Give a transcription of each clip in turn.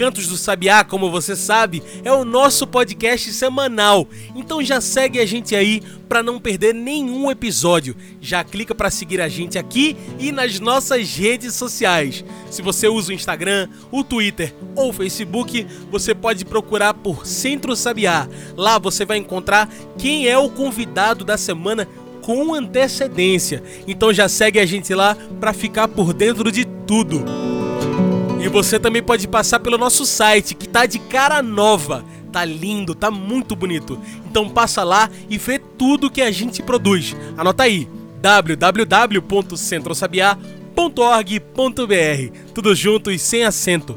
Cantos do Sabiá, como você sabe, é o nosso podcast semanal. Então já segue a gente aí para não perder nenhum episódio. Já clica para seguir a gente aqui e nas nossas redes sociais. Se você usa o Instagram, o Twitter ou o Facebook, você pode procurar por Centro Sabiá. Lá você vai encontrar quem é o convidado da semana com antecedência. Então já segue a gente lá para ficar por dentro de tudo. E você também pode passar pelo nosso site, que tá de cara nova. Tá lindo, tá muito bonito. Então passa lá e vê tudo que a gente produz. Anota aí: www.centrosabiá.org.br. Tudo junto e sem acento.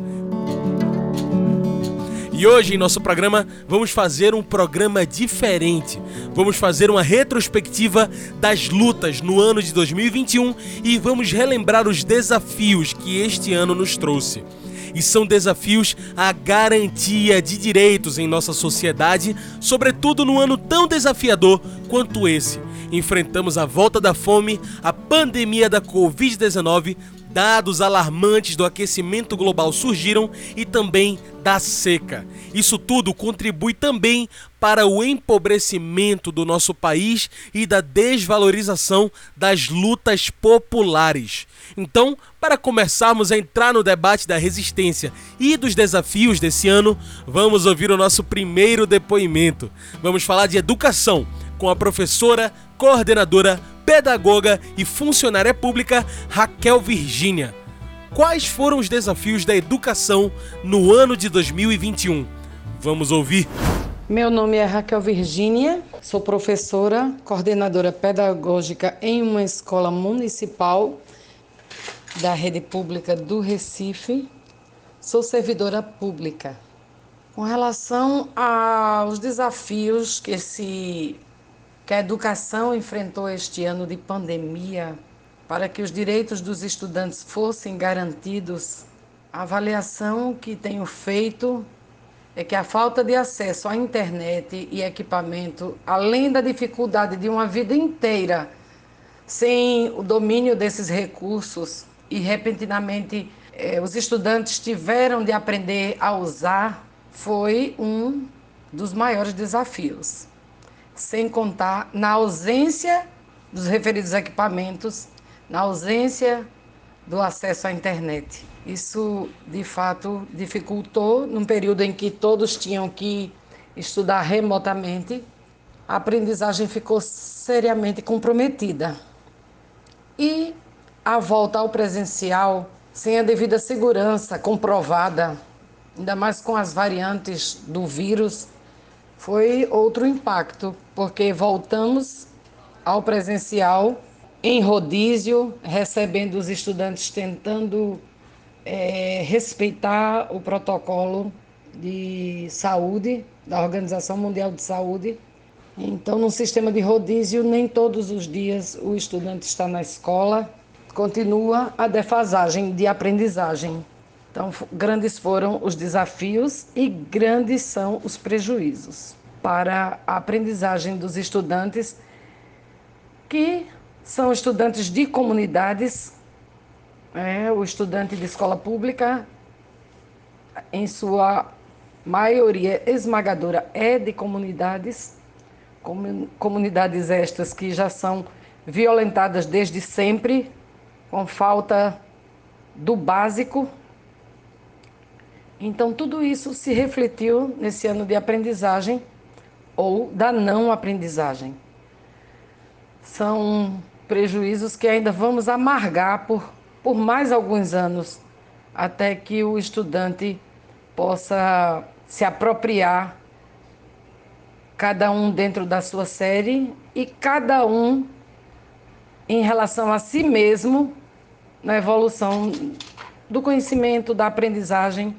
E hoje em nosso programa vamos fazer um programa diferente. Vamos fazer uma retrospectiva das lutas no ano de 2021 e vamos relembrar os desafios que este ano nos trouxe e são desafios à garantia de direitos em nossa sociedade, sobretudo num ano tão desafiador quanto esse. Enfrentamos a volta da fome, a pandemia da Covid-19, dados alarmantes do aquecimento global surgiram e também da seca. Isso tudo contribui também para o empobrecimento do nosso país e da desvalorização das lutas populares. Então, para começarmos a entrar no debate da resistência e dos desafios desse ano, vamos ouvir o nosso primeiro depoimento. Vamos falar de educação com a professora, coordenadora pedagoga e funcionária pública Raquel Virgínia. Quais foram os desafios da educação no ano de 2021? Vamos ouvir. Meu nome é Raquel Virgínia, sou professora, coordenadora pedagógica em uma escola municipal da rede pública do Recife. Sou servidora pública. Com relação aos desafios que esse que a educação enfrentou este ano de pandemia para que os direitos dos estudantes fossem garantidos, a avaliação que tenho feito é que a falta de acesso à internet e equipamento, além da dificuldade de uma vida inteira sem o domínio desses recursos e repentinamente eh, os estudantes tiveram de aprender a usar, foi um dos maiores desafios sem contar na ausência dos referidos equipamentos, na ausência do acesso à internet. Isso, de fato, dificultou, num período em que todos tinham que estudar remotamente, a aprendizagem ficou seriamente comprometida. E a volta ao presencial, sem a devida segurança comprovada, ainda mais com as variantes do vírus, foi outro impacto, porque voltamos ao presencial em rodízio, recebendo os estudantes tentando é, respeitar o protocolo de saúde da Organização Mundial de Saúde. Então, no sistema de rodízio, nem todos os dias o estudante está na escola, continua a defasagem de aprendizagem. Então, grandes foram os desafios e grandes são os prejuízos para a aprendizagem dos estudantes, que são estudantes de comunidades, é, o estudante de escola pública, em sua maioria esmagadora, é de comunidades, comunidades estas que já são violentadas desde sempre, com falta do básico então, tudo isso se refletiu nesse ano de aprendizagem ou da não aprendizagem. São prejuízos que ainda vamos amargar por, por mais alguns anos, até que o estudante possa se apropriar, cada um dentro da sua série e cada um em relação a si mesmo na evolução do conhecimento, da aprendizagem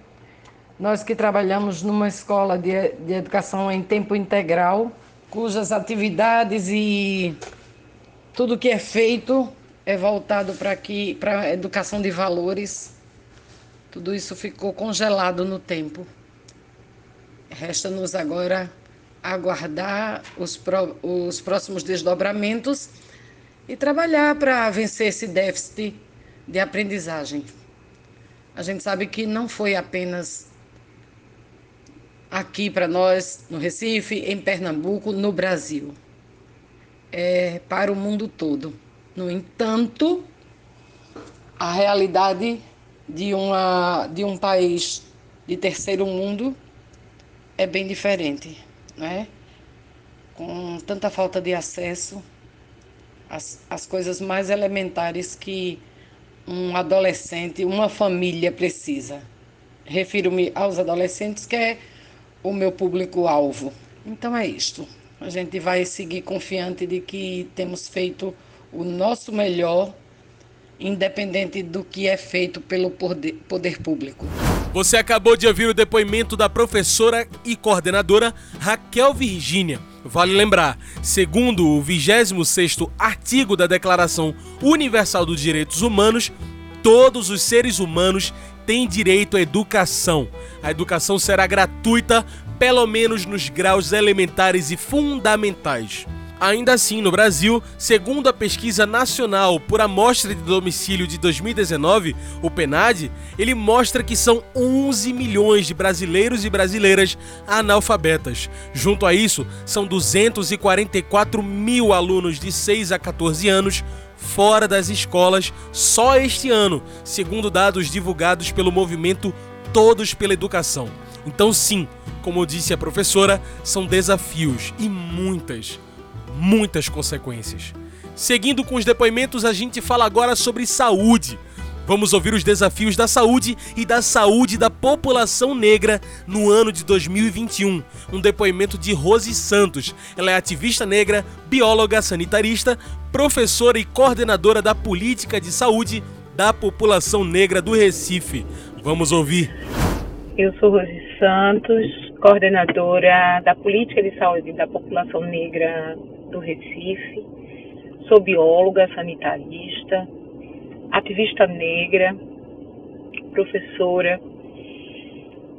Nós que trabalhamos numa escola de, de educação em tempo integral, cujas atividades e tudo que é feito é voltado para aqui para a educação de valores. Tudo isso ficou congelado no tempo. Resta-nos agora aguardar os, pro, os próximos desdobramentos e trabalhar para vencer esse déficit de aprendizagem. A gente sabe que não foi apenas aqui para nós, no Recife, em Pernambuco, no Brasil. É para o mundo todo. No entanto, a realidade de, uma, de um país de terceiro mundo é bem diferente, né? com tanta falta de acesso às, às coisas mais elementares que um adolescente, uma família precisa. Refiro-me aos adolescentes, que é o meu público-alvo. Então é isto. A gente vai seguir confiante de que temos feito o nosso melhor, independente do que é feito pelo poder, poder público. Você acabou de ouvir o depoimento da professora e coordenadora Raquel Virgínia. Vale lembrar, segundo o 26º artigo da Declaração Universal dos Direitos Humanos, todos os seres humanos têm direito à educação. A educação será gratuita, pelo menos nos graus elementares e fundamentais. Ainda assim, no Brasil, segundo a pesquisa nacional por amostra de domicílio de 2019, o PNAD, ele mostra que são 11 milhões de brasileiros e brasileiras analfabetas. Junto a isso, são 244 mil alunos de 6 a 14 anos fora das escolas só este ano, segundo dados divulgados pelo movimento Todos pela Educação. Então, sim, como disse a professora, são desafios e muitas muitas consequências. Seguindo com os depoimentos, a gente fala agora sobre saúde. Vamos ouvir os desafios da saúde e da saúde da população negra no ano de 2021. Um depoimento de Rose Santos. Ela é ativista negra, bióloga sanitarista, professora e coordenadora da política de saúde da população negra do Recife. Vamos ouvir. Eu sou Rose Santos, coordenadora da política de saúde da população negra do Recife. Sou bióloga, sanitarista, ativista negra, professora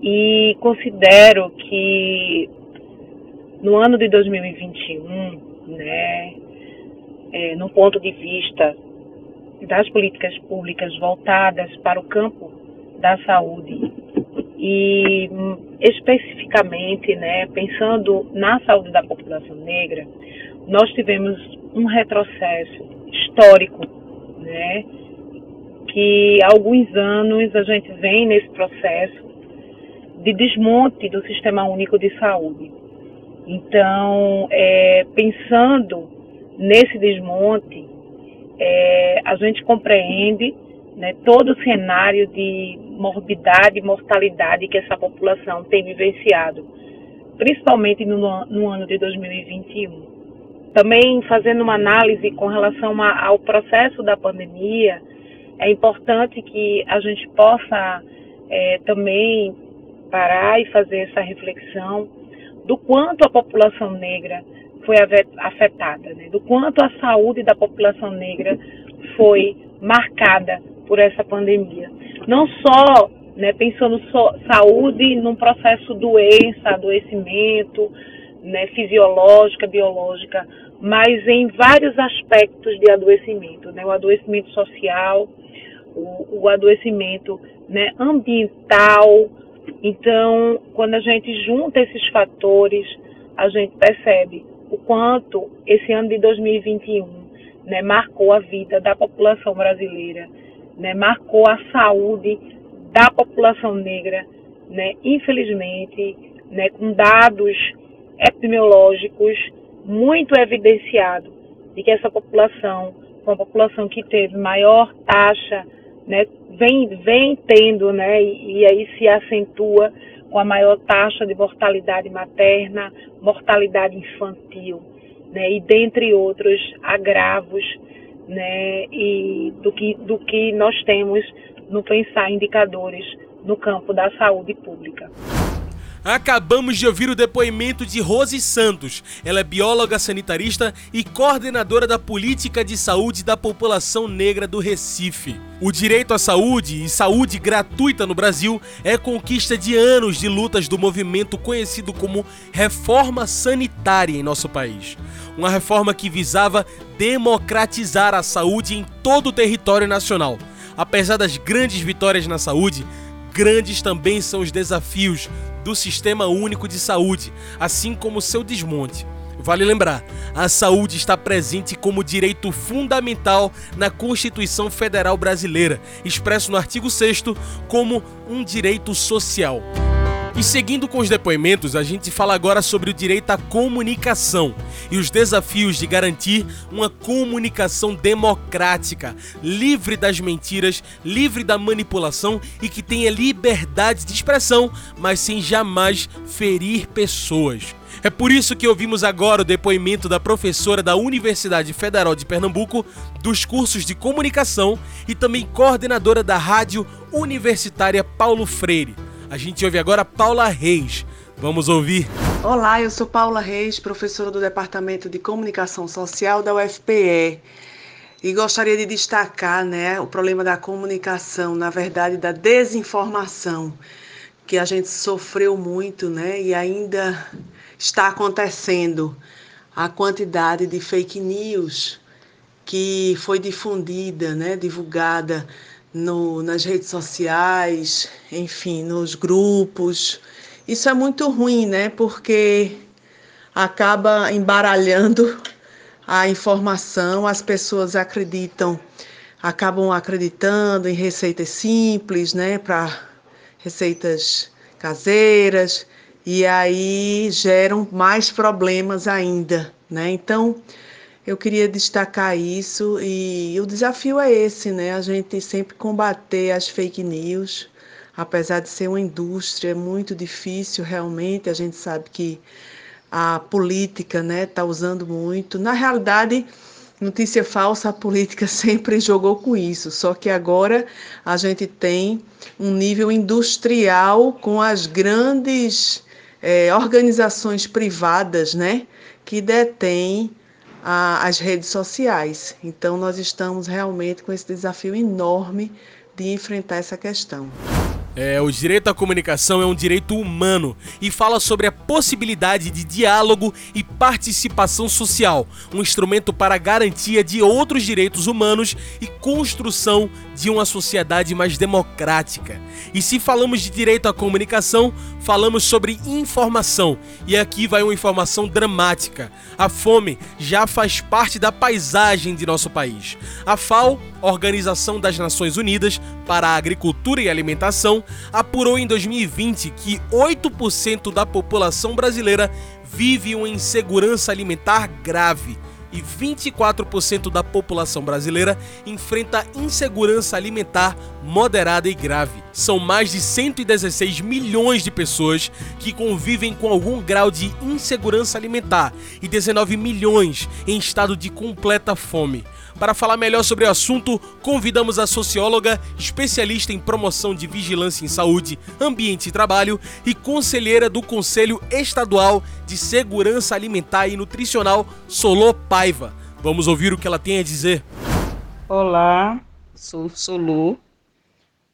e considero que no ano de 2021, né, é, no ponto de vista das políticas públicas voltadas para o campo da saúde e especificamente, né, pensando na saúde da população negra, nós tivemos um retrocesso histórico, né, que há alguns anos a gente vem nesse processo de desmonte do Sistema Único de Saúde. Então, é, pensando nesse desmonte, é, a gente compreende né, todo o cenário de morbidade e mortalidade que essa população tem vivenciado, principalmente no, no ano de 2021. Também fazendo uma análise com relação a, ao processo da pandemia, é importante que a gente possa é, também parar e fazer essa reflexão do quanto a população negra foi afetada, né? do quanto a saúde da população negra foi marcada por essa pandemia. Não só né, pensando só saúde num processo doença, adoecimento, né, fisiológica, biológica, mas em vários aspectos de adoecimento, né, o adoecimento social, o, o adoecimento né, ambiental. Então, quando a gente junta esses fatores, a gente percebe o quanto esse ano de 2021 né, marcou a vida da população brasileira né, marcou a saúde da população negra, né, infelizmente, né, com dados epidemiológicos muito evidenciados de que essa população uma população que teve maior taxa, né, vem, vem tendo, né, e, e aí se acentua com a maior taxa de mortalidade materna, mortalidade infantil, né, e dentre outros agravos né, e do que, do que nós temos no pensar indicadores no campo da saúde pública. Acabamos de ouvir o depoimento de Rose Santos. Ela é bióloga sanitarista e coordenadora da política de saúde da população negra do Recife. O direito à saúde e saúde gratuita no Brasil é conquista de anos de lutas do movimento conhecido como reforma sanitária em nosso país. Uma reforma que visava democratizar a saúde em todo o território nacional. Apesar das grandes vitórias na saúde, grandes também são os desafios do Sistema Único de Saúde, assim como seu desmonte. Vale lembrar, a saúde está presente como direito fundamental na Constituição Federal Brasileira, expresso no artigo 6 como um direito social. E seguindo com os depoimentos, a gente fala agora sobre o direito à comunicação e os desafios de garantir uma comunicação democrática, livre das mentiras, livre da manipulação e que tenha liberdade de expressão, mas sem jamais ferir pessoas. É por isso que ouvimos agora o depoimento da professora da Universidade Federal de Pernambuco dos cursos de comunicação e também coordenadora da Rádio Universitária Paulo Freire. A gente ouve agora Paula Reis. Vamos ouvir. Olá, eu sou Paula Reis, professora do Departamento de Comunicação Social da UFPE. E gostaria de destacar né, o problema da comunicação, na verdade, da desinformação, que a gente sofreu muito né, e ainda está acontecendo. A quantidade de fake news que foi difundida, né, divulgada no, nas redes sociais, enfim, nos grupos. Isso é muito ruim, né? Porque acaba embaralhando a informação, as pessoas acreditam, acabam acreditando em receitas simples, né, para receitas caseiras, e aí geram mais problemas ainda, né? Então, eu queria destacar isso e o desafio é esse, né? A gente sempre combater as fake news, apesar de ser uma indústria muito difícil realmente, a gente sabe que a política, né, está usando muito. Na realidade, notícia falsa, a política sempre jogou com isso, só que agora a gente tem um nível industrial com as grandes é, organizações privadas, né, que detêm a, as redes sociais. Então, nós estamos realmente com esse desafio enorme de enfrentar essa questão. É, o direito à comunicação é um direito humano e fala sobre a possibilidade de diálogo e participação social, um instrumento para a garantia de outros direitos humanos e construção de uma sociedade mais democrática. E se falamos de direito à comunicação, falamos sobre informação. E aqui vai uma informação dramática. A fome já faz parte da paisagem de nosso país. A FAO, Organização das Nações Unidas para a Agricultura e Alimentação, apurou em 2020 que 8% da população brasileira vive uma insegurança alimentar grave e 24% da população brasileira enfrenta insegurança alimentar moderada e grave. São mais de 116 milhões de pessoas que convivem com algum grau de insegurança alimentar e 19 milhões em estado de completa fome. Para falar melhor sobre o assunto, convidamos a socióloga, especialista em promoção de vigilância em saúde, ambiente e trabalho e conselheira do Conselho Estadual de Segurança Alimentar e Nutricional, Solô Paiva. Vamos ouvir o que ela tem a dizer. Olá, sou Solô.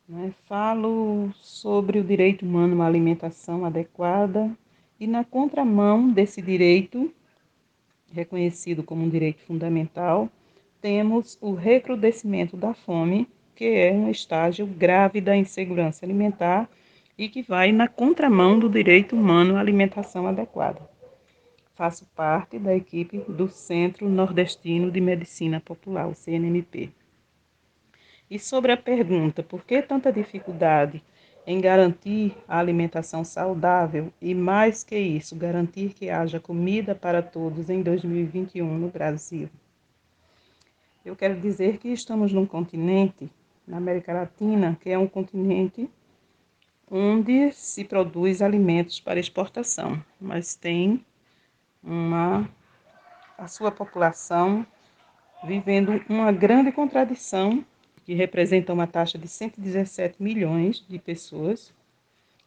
Né? Falo sobre o direito humano a uma alimentação adequada e na contramão desse direito, reconhecido como um direito fundamental, temos o recrudescimento da fome, que é um estágio grave da insegurança alimentar e que vai na contramão do direito humano à alimentação adequada. Faço parte da equipe do Centro Nordestino de Medicina Popular, o CNMP. E sobre a pergunta, por que tanta dificuldade em garantir a alimentação saudável e, mais que isso, garantir que haja comida para todos em 2021 no Brasil? Eu quero dizer que estamos num continente, na América Latina, que é um continente onde se produz alimentos para exportação, mas tem uma a sua população vivendo uma grande contradição que representa uma taxa de 117 milhões de pessoas,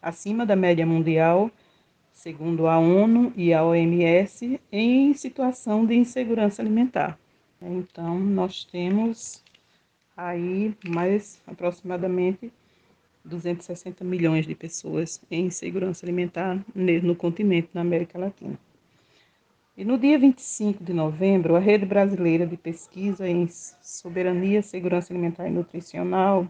acima da média mundial, segundo a ONU e a OMS, em situação de insegurança alimentar. Então, nós temos aí mais aproximadamente 260 milhões de pessoas em insegurança alimentar no continente, na América Latina. E no dia 25 de novembro, a Rede Brasileira de Pesquisa em Soberania, Segurança Alimentar e Nutricional,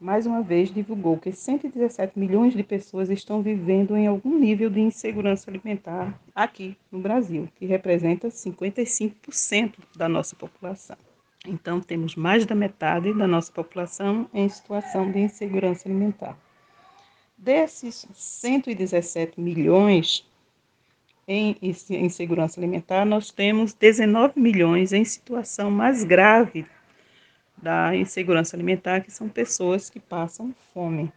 mais uma vez divulgou que 117 milhões de pessoas estão vivendo em algum nível de insegurança alimentar aqui no Brasil, que representa 55% da nossa população. Então, temos mais da metade da nossa população em situação de insegurança alimentar. Desses 117 milhões em insegurança alimentar, nós temos 19 milhões em situação mais grave da insegurança alimentar, que são pessoas que passam fome.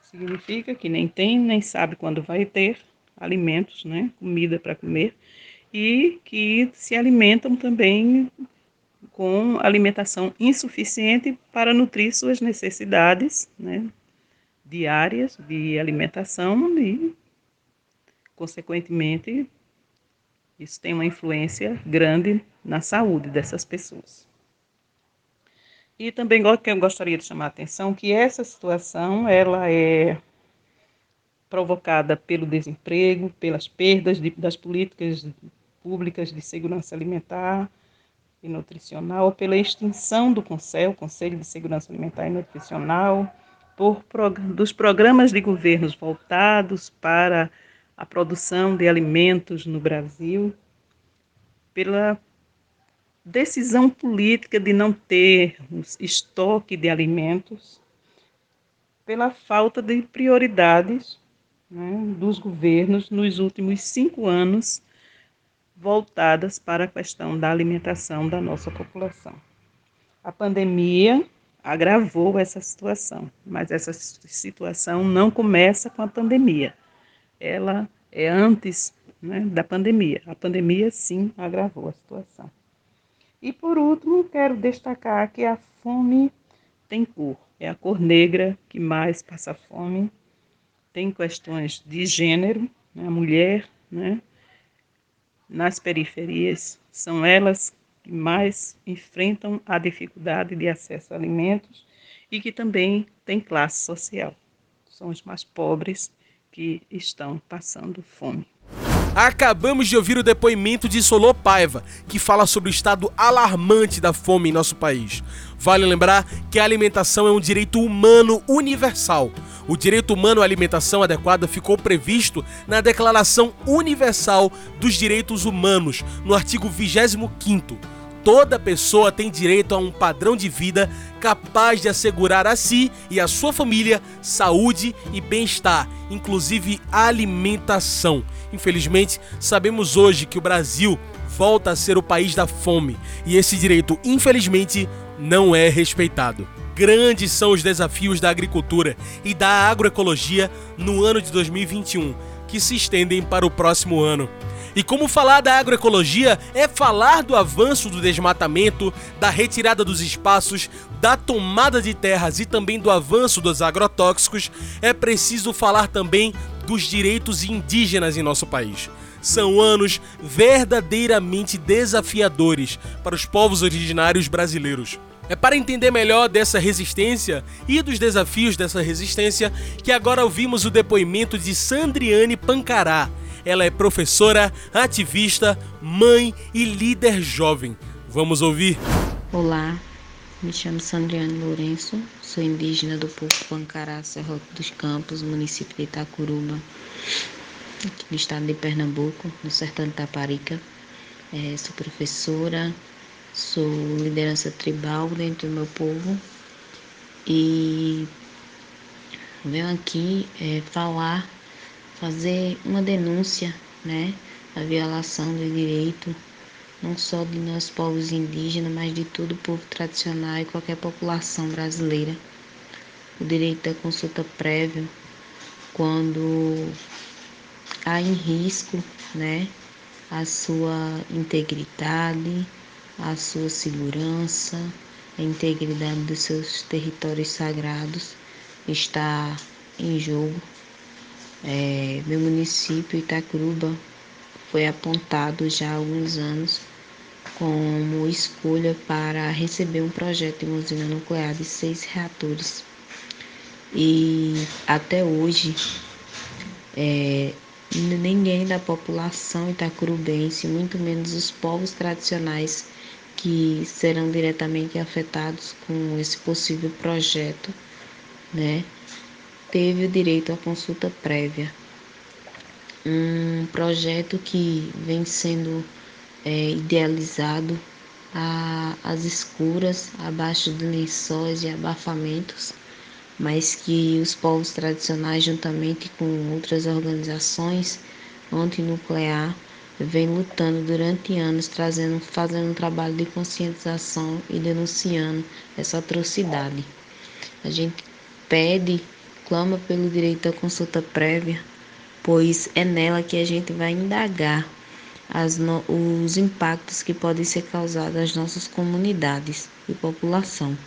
Significa que nem tem, nem sabe quando vai ter alimentos, né, comida para comer, e que se alimentam também com alimentação insuficiente para nutrir suas necessidades né, diárias de alimentação e, consequentemente, isso tem uma influência grande na saúde dessas pessoas. E também que eu gostaria de chamar a atenção que essa situação ela é provocada pelo desemprego, pelas perdas de, das políticas públicas de segurança alimentar e nutricional, pela extinção do CONSEL, Conselho de Segurança Alimentar e Nutricional, por, dos programas de governos voltados para a produção de alimentos no Brasil, pela decisão política de não termos estoque de alimentos, pela falta de prioridades né, dos governos nos últimos cinco anos voltadas para a questão da alimentação da nossa população. A pandemia agravou essa situação, mas essa situação não começa com a pandemia. Ela é antes né, da pandemia. A pandemia, sim, agravou a situação. E, por último, quero destacar que a fome tem cor. É a cor negra que mais passa fome. Tem questões de gênero, né, a mulher, né, nas periferias. São elas que mais enfrentam a dificuldade de acesso a alimentos e que também têm classe social. São os mais pobres que estão passando fome. Acabamos de ouvir o depoimento de Solô Paiva, que fala sobre o estado alarmante da fome em nosso país. Vale lembrar que a alimentação é um direito humano universal. O direito humano à alimentação adequada ficou previsto na Declaração Universal dos Direitos Humanos, no artigo 25 Toda pessoa tem direito a um padrão de vida capaz de assegurar a si e a sua família saúde e bem-estar, inclusive alimentação. Infelizmente, sabemos hoje que o Brasil volta a ser o país da fome e esse direito, infelizmente, não é respeitado. Grandes são os desafios da agricultura e da agroecologia no ano de 2021, que se estendem para o próximo ano. E como falar da agroecologia é falar do avanço do desmatamento, da retirada dos espaços, da tomada de terras e também do avanço dos agrotóxicos, é preciso falar também dos direitos indígenas em nosso país. São anos verdadeiramente desafiadores para os povos originários brasileiros. É para entender melhor dessa resistência e dos desafios dessa resistência que agora ouvimos o depoimento de Sandriane Pancará, ela é professora, ativista, mãe e líder jovem. Vamos ouvir. Olá, me chamo Sandriane Lourenço, sou indígena do povo Pancará, Serrote dos Campos, município de Itacuruba, aqui no estado de Pernambuco, no sertão de Taparica. É, sou professora, sou liderança tribal dentro do meu povo e venho aqui é, falar fazer uma denúncia, né, a violação do direito não só de nós povos indígenas, mas de todo o povo tradicional e qualquer população brasileira. O direito da consulta prévia, quando há em risco, né, a sua integridade, a sua segurança, a integridade dos seus territórios sagrados está em jogo. É, meu município, Itacuruba, foi apontado já há alguns anos como escolha para receber um projeto de uma usina nuclear de seis reatores. E até hoje, é, ninguém da população itacurubense, muito menos os povos tradicionais que serão diretamente afetados com esse possível projeto, né, teve o direito à consulta prévia. Um projeto que vem sendo é, idealizado às escuras, abaixo de lençóis e abafamentos, mas que os povos tradicionais, juntamente com outras organizações antinuclear, vem lutando durante anos, trazendo, fazendo um trabalho de conscientização e denunciando essa atrocidade. A gente pede, clama pelo direito à consulta prévia, pois é nela que a gente vai indagar as, os impactos que podem ser causados às nossas comunidades e população,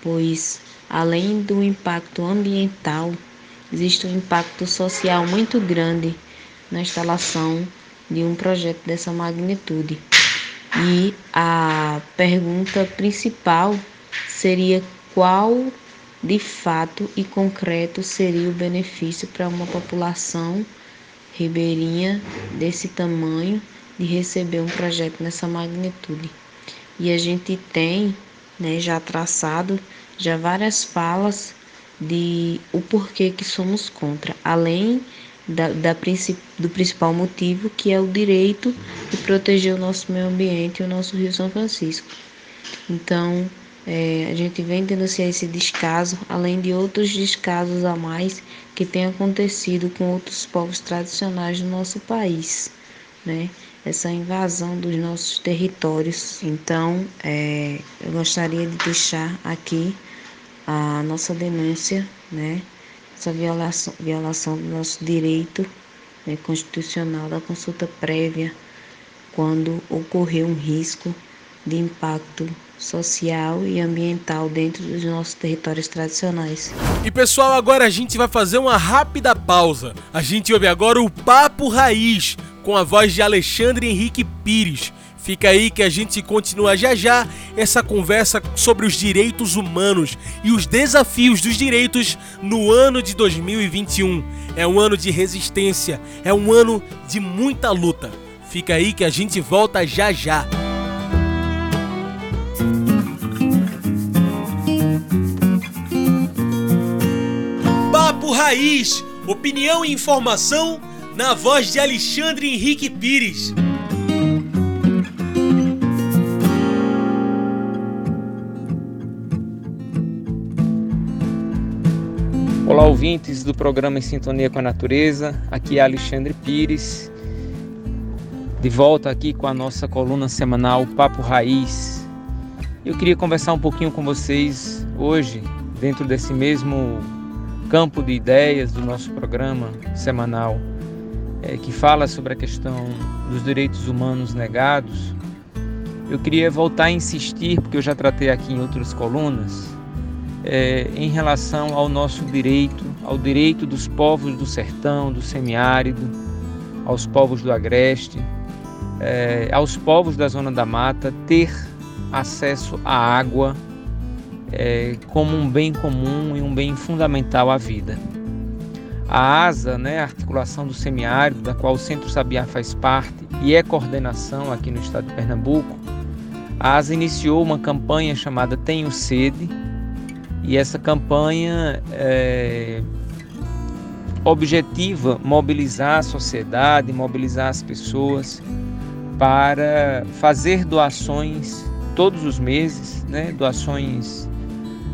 pois além do impacto ambiental, existe um impacto social muito grande na instalação de um projeto dessa magnitude. E a pergunta principal seria qual de fato e concreto seria o benefício para uma população ribeirinha desse tamanho de receber um projeto nessa magnitude. E a gente tem né, já traçado já várias falas de o porquê que somos contra, além da, da, do principal motivo, que é o direito de proteger o nosso meio ambiente e o nosso Rio São Francisco. Então, é, a gente vem denunciar esse descaso, além de outros descasos a mais que têm acontecido com outros povos tradicionais do nosso país, né? Essa invasão dos nossos territórios. Então, é, eu gostaria de deixar aqui a nossa denúncia, né? Essa violação, violação do nosso direito né, constitucional da consulta prévia quando ocorrer um risco de impacto social e ambiental dentro dos nossos territórios tradicionais. E pessoal, agora a gente vai fazer uma rápida pausa. A gente ouve agora o Papo Raiz com a voz de Alexandre Henrique Pires. Fica aí que a gente continua já já essa conversa sobre os direitos humanos e os desafios dos direitos no ano de 2021. É um ano de resistência, é um ano de muita luta. Fica aí que a gente volta já já. Papo Raiz, opinião e informação na voz de Alexandre Henrique Pires. Olá, ouvintes do programa Em Sintonia com a Natureza. Aqui é Alexandre Pires, de volta aqui com a nossa coluna semanal Papo Raiz. Eu queria conversar um pouquinho com vocês hoje, dentro desse mesmo campo de ideias do nosso programa semanal, é, que fala sobre a questão dos direitos humanos negados. Eu queria voltar a insistir, porque eu já tratei aqui em outras colunas, é, em relação ao nosso direito, ao direito dos povos do sertão, do semiárido, aos povos do agreste, é, aos povos da zona da mata, ter acesso à água é, como um bem comum e um bem fundamental à vida. A ASA, né, a articulação do semiárido, da qual o Centro Sabiá faz parte e é coordenação aqui no estado de Pernambuco, a ASA iniciou uma campanha chamada Tenho Sede, e essa campanha é, objetiva mobilizar a sociedade, mobilizar as pessoas para fazer doações todos os meses, né? doações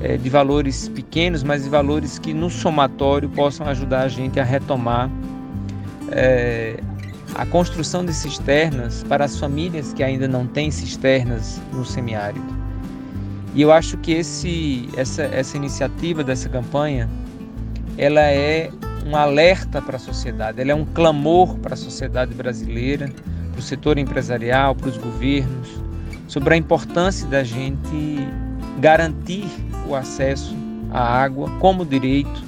é, de valores pequenos, mas de valores que no somatório possam ajudar a gente a retomar é, a construção de cisternas para as famílias que ainda não têm cisternas no semiárido. E eu acho que esse, essa, essa iniciativa dessa campanha, ela é um alerta para a sociedade, ela é um clamor para a sociedade brasileira, para o setor empresarial, para os governos, sobre a importância da gente garantir o acesso à água como direito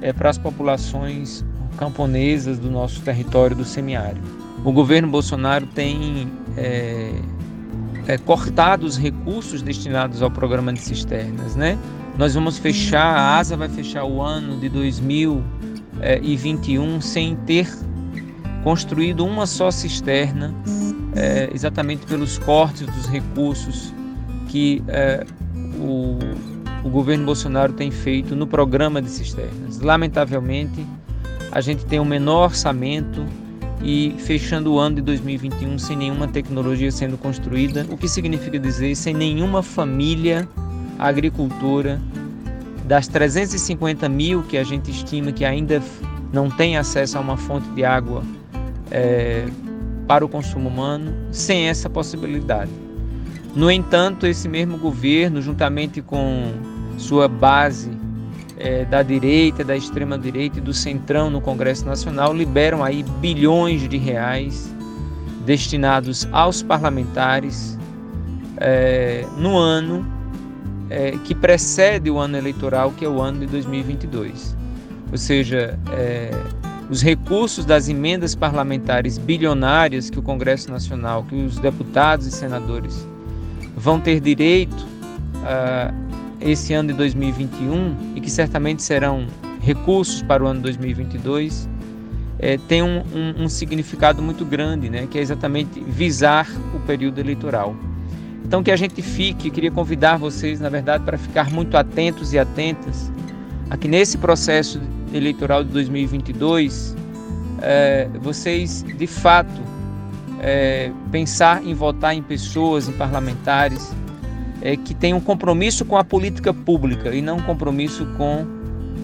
é, para as populações camponesas do nosso território do semiárido. O governo Bolsonaro tem é, é, cortado os recursos destinados ao programa de cisternas, né? Nós vamos fechar, a ASA vai fechar o ano de 2021 sem ter construído uma só cisterna, é, exatamente pelos cortes dos recursos que o, o governo Bolsonaro tem feito no programa de cisternas. Lamentavelmente, a gente tem um menor orçamento e fechando o ano de 2021 sem nenhuma tecnologia sendo construída, o que significa dizer sem nenhuma família agricultora das 350 mil que a gente estima que ainda não tem acesso a uma fonte de água é, para o consumo humano, sem essa possibilidade. No entanto, esse mesmo governo, juntamente com sua base é, da direita, da extrema direita e do centrão no Congresso Nacional liberam aí bilhões de reais destinados aos parlamentares é, no ano é, que precede o ano eleitoral, que é o ano de 2022. Ou seja, é, os recursos das emendas parlamentares bilionárias que o Congresso Nacional, que os deputados e senadores vão ter direito a esse ano de 2021 e que certamente serão recursos para o ano 2022, é, tem um, um, um, significado muito grande, né, que é exatamente visar o período eleitoral. Então que a gente fique, queria convidar vocês, na verdade, para ficar muito atentos e atentas a que nesse processo eleitoral de 2022, é, vocês de fato é, pensar em votar em pessoas, em parlamentares é, que têm um compromisso com a política pública e não um compromisso com,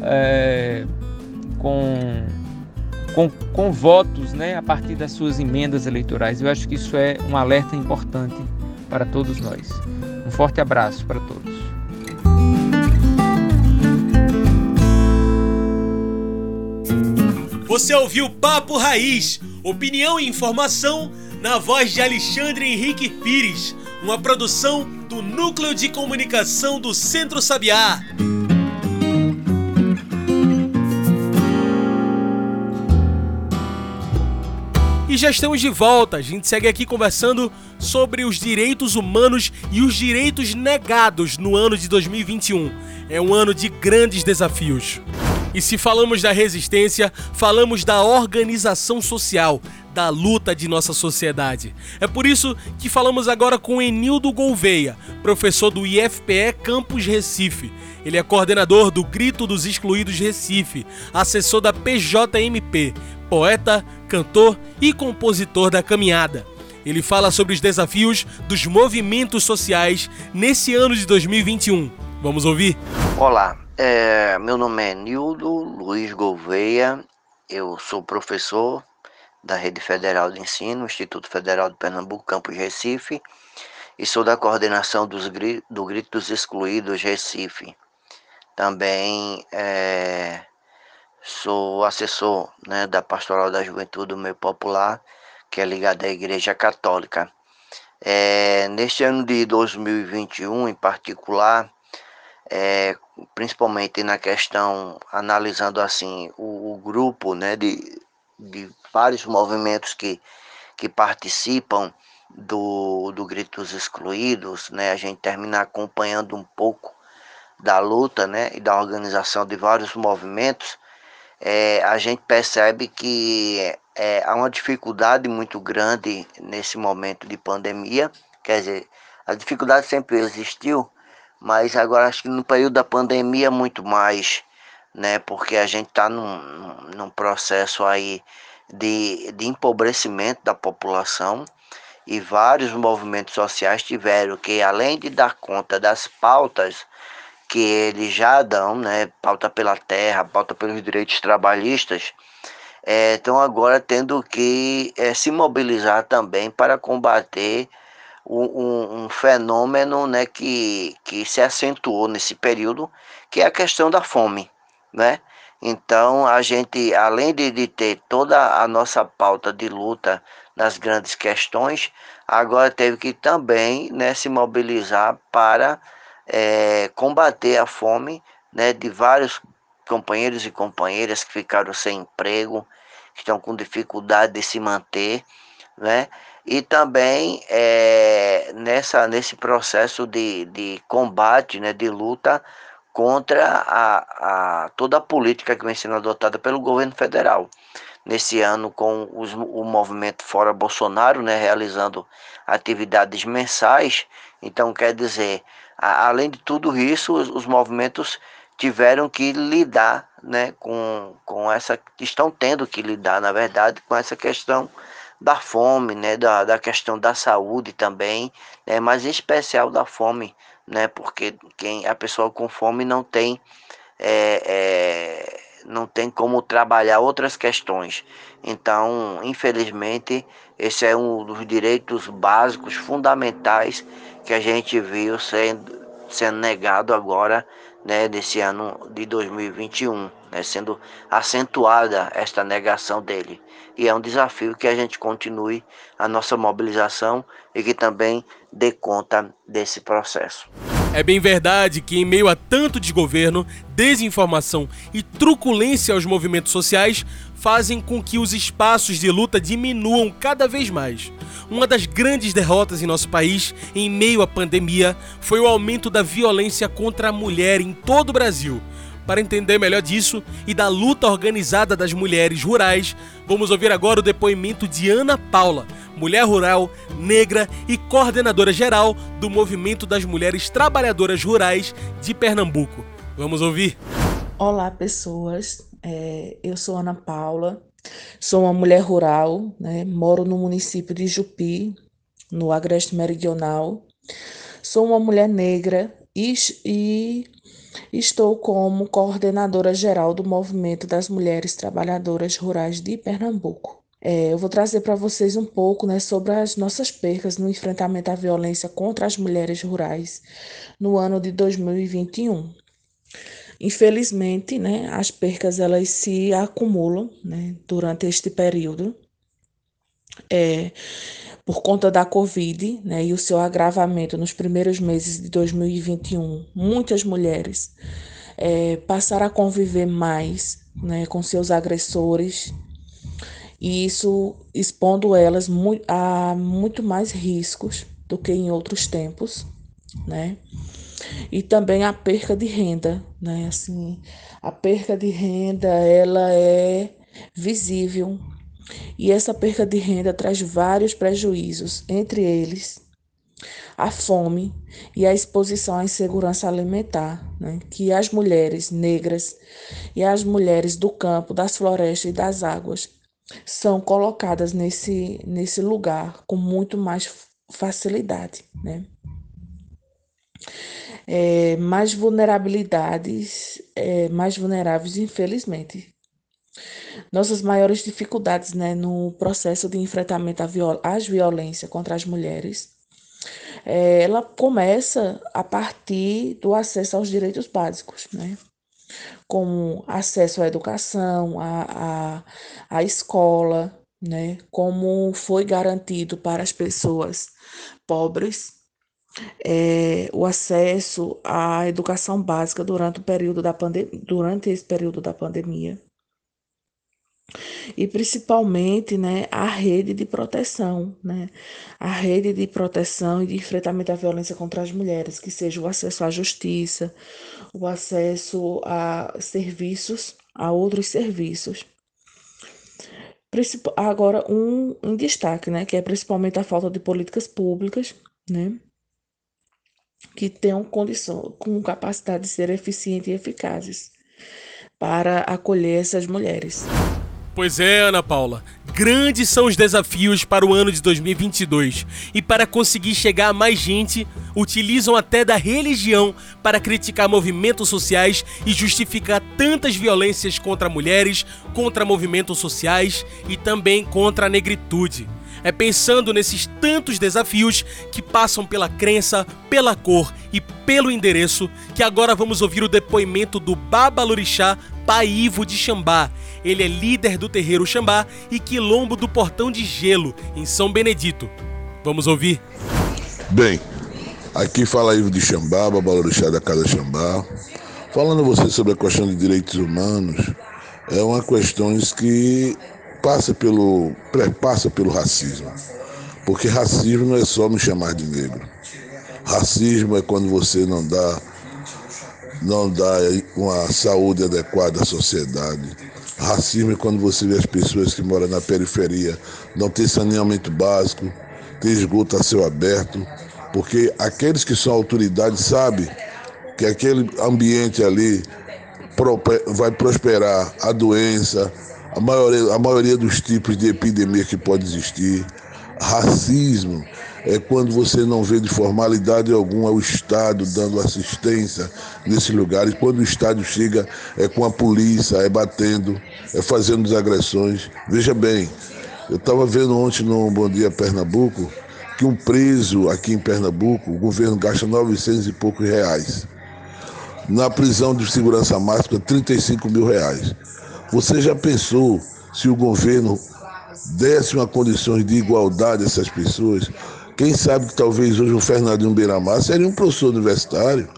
é, com, com, com votos né, a partir das suas emendas eleitorais. Eu acho que isso é um alerta importante para todos nós. Um forte abraço para todos. Você ouviu Papo Raiz, opinião e informação na voz de Alexandre Henrique Pires, uma produção do Núcleo de Comunicação do Centro Sabiá. E já estamos de volta. A gente segue aqui conversando sobre os direitos humanos e os direitos negados no ano de 2021. É um ano de grandes desafios. E se falamos da resistência, falamos da organização social, da luta de nossa sociedade. É por isso que falamos agora com Enildo Gouveia, professor do IFPE Campus Recife. Ele é coordenador do Grito dos Excluídos Recife, assessor da PJMP, poeta, cantor e compositor da caminhada. Ele fala sobre os desafios dos movimentos sociais nesse ano de 2021. Vamos ouvir? Olá, é, meu nome é Nildo Luiz Gouveia, eu sou professor da Rede Federal de Ensino, Instituto Federal de Pernambuco, Campus Recife, e sou da coordenação dos, do Grito dos Excluídos Recife. Também é, sou assessor né, da Pastoral da Juventude do Meio Popular, que é ligada à Igreja Católica. É, neste ano de 2021, em particular, é, principalmente na questão, analisando assim o, o grupo né, de, de vários movimentos que, que participam do, do Gritos Excluídos, né? A gente termina acompanhando um pouco da luta, né? E da organização de vários movimentos, é, a gente percebe que é, há uma dificuldade muito grande nesse momento de pandemia. Quer dizer, a dificuldade sempre existiu, mas agora acho que no período da pandemia muito mais, né? Porque a gente está num, num processo aí de, de empobrecimento da população e vários movimentos sociais tiveram que, além de dar conta das pautas que eles já dão, né, pauta pela terra, pauta pelos direitos trabalhistas, estão é, agora tendo que é, se mobilizar também para combater um, um, fenômeno né, que, que se acentuou nesse período, que é a questão da fome, né? Então, a gente, além de, de ter toda a nossa pauta de luta nas grandes questões, agora teve que também né, se mobilizar para é, combater a fome né, de vários companheiros e companheiras que ficaram sem emprego, que estão com dificuldade de se manter, né? E também é, nessa, nesse processo de, de combate, né, de luta contra a, a, toda a política que vem sendo adotada pelo governo federal. Nesse ano, com os, o movimento Fora Bolsonaro, né, realizando atividades mensais, então quer dizer, a, além de tudo isso, os, os movimentos tiveram que lidar né, com, com essa. estão tendo que lidar, na verdade, com essa questão da fome, né, da, da questão da saúde também, né, mas em especial da fome, né, porque quem, a pessoa com fome não tem. É, é, não tem como trabalhar outras questões. Então, infelizmente, esse é um dos direitos básicos, fundamentais, que a gente viu sendo, sendo negado agora né, desse ano de 2021, né, sendo acentuada esta negação dele. E é um desafio que a gente continue a nossa mobilização e que também dê conta desse processo. É bem verdade que, em meio a tanto desgoverno, desinformação e truculência aos movimentos sociais, fazem com que os espaços de luta diminuam cada vez mais. Uma das grandes derrotas em nosso país, em meio à pandemia, foi o aumento da violência contra a mulher em todo o Brasil. Para entender melhor disso e da luta organizada das mulheres rurais, vamos ouvir agora o depoimento de Ana Paula, mulher rural, negra e coordenadora geral do Movimento das Mulheres Trabalhadoras Rurais de Pernambuco. Vamos ouvir. Olá, pessoas. É, eu sou Ana Paula, sou uma mulher rural, né? moro no município de Jupi, no Agreste Meridional. Sou uma mulher negra e, e estou como coordenadora geral do Movimento das Mulheres Trabalhadoras Rurais de Pernambuco. É, eu vou trazer para vocês um pouco né, sobre as nossas percas no enfrentamento à violência contra as mulheres rurais no ano de 2021. Infelizmente, né, as percas elas se acumulam né, durante este período. É, por conta da Covid né, e o seu agravamento nos primeiros meses de 2021, muitas mulheres é, passaram a conviver mais né, com seus agressores, e isso expondo elas a muito mais riscos do que em outros tempos, né? e também a perca de renda, né? Assim, a perca de renda ela é visível e essa perca de renda traz vários prejuízos, entre eles a fome e a exposição à insegurança alimentar, né? que as mulheres negras e as mulheres do campo, das florestas e das águas são colocadas nesse, nesse lugar com muito mais facilidade. Né? é, mais vulnerabilidades, é, mais vulneráveis, infelizmente. Nossas maiores dificuldades né, no processo de enfrentamento à viol às violências contra as mulheres, é, ela começa a partir do acesso aos direitos básicos, né? como acesso à educação, à, à, à escola, né? como foi garantido para as pessoas pobres é, o acesso à educação básica durante o período da durante esse período da pandemia e principalmente né, a rede de proteção, né, a rede de proteção e de enfrentamento à violência contra as mulheres, que seja o acesso à justiça, o acesso a serviços, a outros serviços. Agora, um, um destaque, né, que é principalmente a falta de políticas públicas, né, que tenham condição, com capacidade de ser eficientes e eficazes para acolher essas mulheres. Pois é, Ana Paula. Grandes são os desafios para o ano de 2022 e para conseguir chegar a mais gente, utilizam até da religião para criticar movimentos sociais e justificar tantas violências contra mulheres, contra movimentos sociais e também contra a negritude. É pensando nesses tantos desafios que passam pela crença, pela cor e pelo endereço que agora vamos ouvir o depoimento do Babalorixá Paivo de Xambá. Ele é líder do terreiro Xambá e quilombo do Portão de Gelo, em São Benedito. Vamos ouvir? Bem, Aqui fala Ivo de Xambá, Babalorixá da Casa Xambá. Falando você sobre a questão de direitos humanos, é uma questão que passa pelo, passa pelo racismo. Porque racismo não é só me chamar de negro. Racismo é quando você não dá, não dá uma saúde adequada à sociedade. Racismo é quando você vê as pessoas que moram na periferia não ter saneamento básico, ter esgoto a céu aberto, porque aqueles que são autoridades sabem que aquele ambiente ali vai prosperar a doença, a maioria, a maioria dos tipos de epidemia que pode existir. Racismo é quando você não vê de formalidade alguma o Estado dando assistência nesse lugar. E quando o Estado chega, é com a polícia, é batendo, é fazendo desagressões. Veja bem, eu estava vendo ontem no Bom Dia Pernambuco que um preso aqui em Pernambuco, o governo gasta 900 e poucos reais na prisão de segurança máxima 35 mil reais. Você já pensou se o governo desse uma condições de igualdade a essas pessoas? Quem sabe que talvez hoje o Fernandinho Beiramar seria um professor universitário,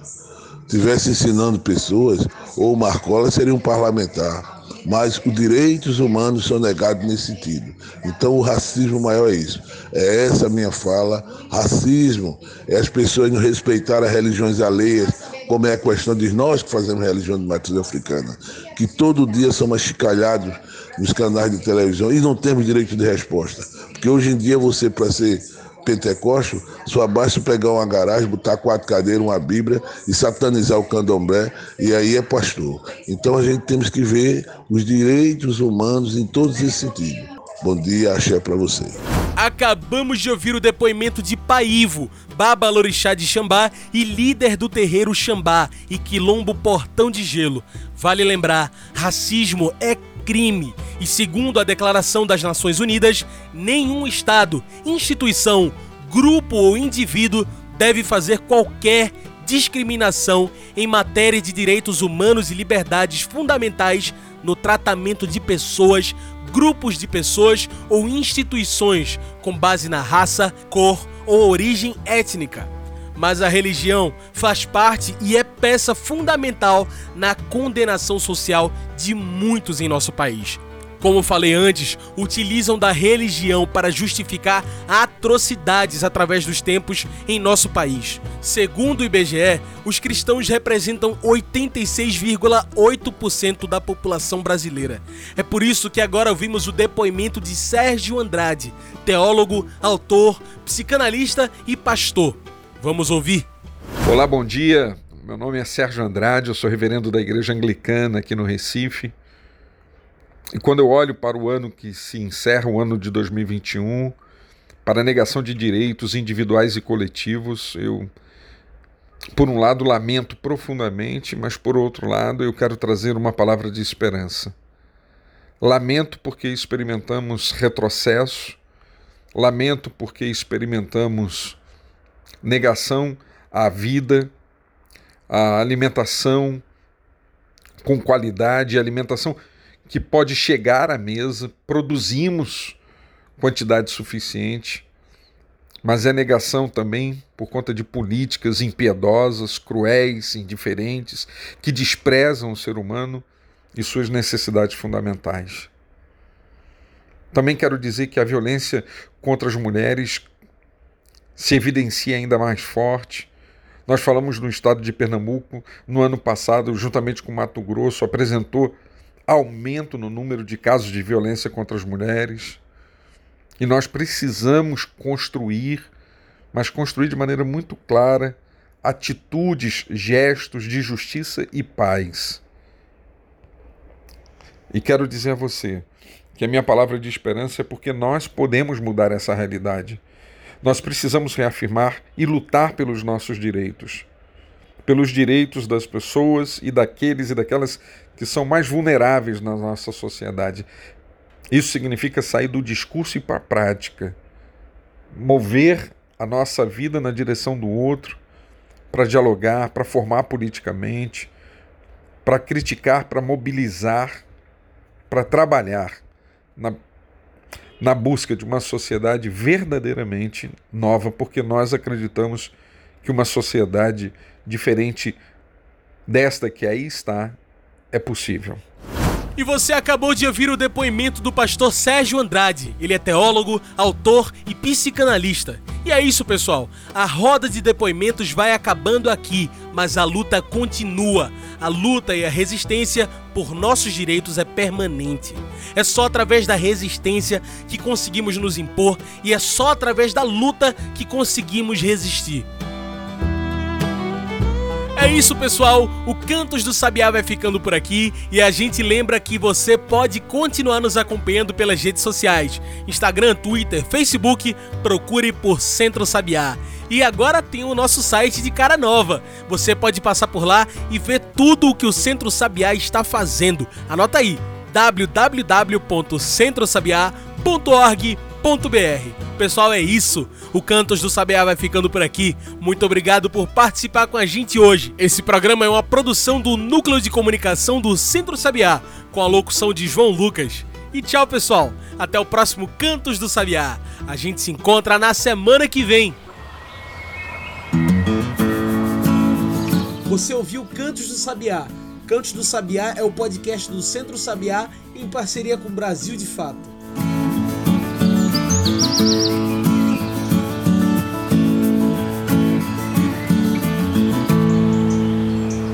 estivesse ensinando pessoas, ou o Marcola seria um parlamentar mas os direitos humanos são negados nesse sentido. Então o racismo maior é isso. É essa a minha fala. Racismo é as pessoas não respeitar as religiões alheias, como é a questão de nós que fazemos religião de matriz africana, que todo dia somos chicalhados nos canais de televisão e não temos direito de resposta. Porque hoje em dia você, para ser Pentecoste, só basta pegar uma garagem, botar quatro cadeiras, uma Bíblia e satanizar o candomblé, e aí é pastor. Então a gente temos que ver os direitos humanos em todos esses sentidos. Bom dia, axé para você. Acabamos de ouvir o depoimento de Paivo, Baba Lorixá de Xambá e líder do terreiro Xambá e Quilombo Portão de Gelo. Vale lembrar, racismo é crime e, segundo a Declaração das Nações Unidas, nenhum Estado, instituição, grupo ou indivíduo deve fazer qualquer discriminação em matéria de direitos humanos e liberdades fundamentais no tratamento de pessoas, grupos de pessoas ou instituições com base na raça, cor ou origem étnica. Mas a religião faz parte e é peça fundamental na condenação social de muitos em nosso país. Como falei antes, utilizam da religião para justificar atrocidades através dos tempos em nosso país. Segundo o IBGE, os cristãos representam 86,8% da população brasileira. É por isso que agora ouvimos o depoimento de Sérgio Andrade, teólogo, autor, psicanalista e pastor. Vamos ouvir. Olá, bom dia. Meu nome é Sérgio Andrade, eu sou reverendo da Igreja Anglicana aqui no Recife. E quando eu olho para o ano que se encerra, o ano de 2021, para a negação de direitos individuais e coletivos, eu, por um lado, lamento profundamente, mas por outro lado, eu quero trazer uma palavra de esperança. Lamento porque experimentamos retrocesso, lamento porque experimentamos negação à vida, à alimentação com qualidade, alimentação que pode chegar à mesa, produzimos quantidade suficiente, mas é negação também por conta de políticas impiedosas, cruéis, indiferentes, que desprezam o ser humano e suas necessidades fundamentais. Também quero dizer que a violência contra as mulheres se evidencia ainda mais forte. Nós falamos no estado de Pernambuco, no ano passado, juntamente com Mato Grosso, apresentou aumento no número de casos de violência contra as mulheres. E nós precisamos construir, mas construir de maneira muito clara, atitudes, gestos de justiça e paz. E quero dizer a você que a minha palavra de esperança é porque nós podemos mudar essa realidade. Nós precisamos reafirmar e lutar pelos nossos direitos pelos direitos das pessoas e daqueles e daquelas que são mais vulneráveis na nossa sociedade. Isso significa sair do discurso e para a prática, mover a nossa vida na direção do outro, para dialogar, para formar politicamente, para criticar, para mobilizar, para trabalhar na, na busca de uma sociedade verdadeiramente nova, porque nós acreditamos que uma sociedade diferente desta que aí está é possível. E você acabou de ouvir o depoimento do pastor Sérgio Andrade. Ele é teólogo, autor e psicanalista. E é isso, pessoal. A roda de depoimentos vai acabando aqui, mas a luta continua. A luta e a resistência por nossos direitos é permanente. É só através da resistência que conseguimos nos impor e é só através da luta que conseguimos resistir. É isso, pessoal. O Cantos do Sabiá vai ficando por aqui e a gente lembra que você pode continuar nos acompanhando pelas redes sociais: Instagram, Twitter, Facebook. Procure por Centro Sabiá. E agora tem o nosso site de cara nova. Você pode passar por lá e ver tudo o que o Centro Sabiá está fazendo. Anota aí: www.centrosabiá.org.br Pessoal, é isso. O Cantos do Sabiá vai ficando por aqui. Muito obrigado por participar com a gente hoje. Esse programa é uma produção do Núcleo de Comunicação do Centro Sabiá, com a locução de João Lucas. E tchau, pessoal. Até o próximo Cantos do Sabiá. A gente se encontra na semana que vem. Você ouviu Cantos do Sabiá. Cantos do Sabiá é o podcast do Centro Sabiá em parceria com o Brasil de Fato. うん。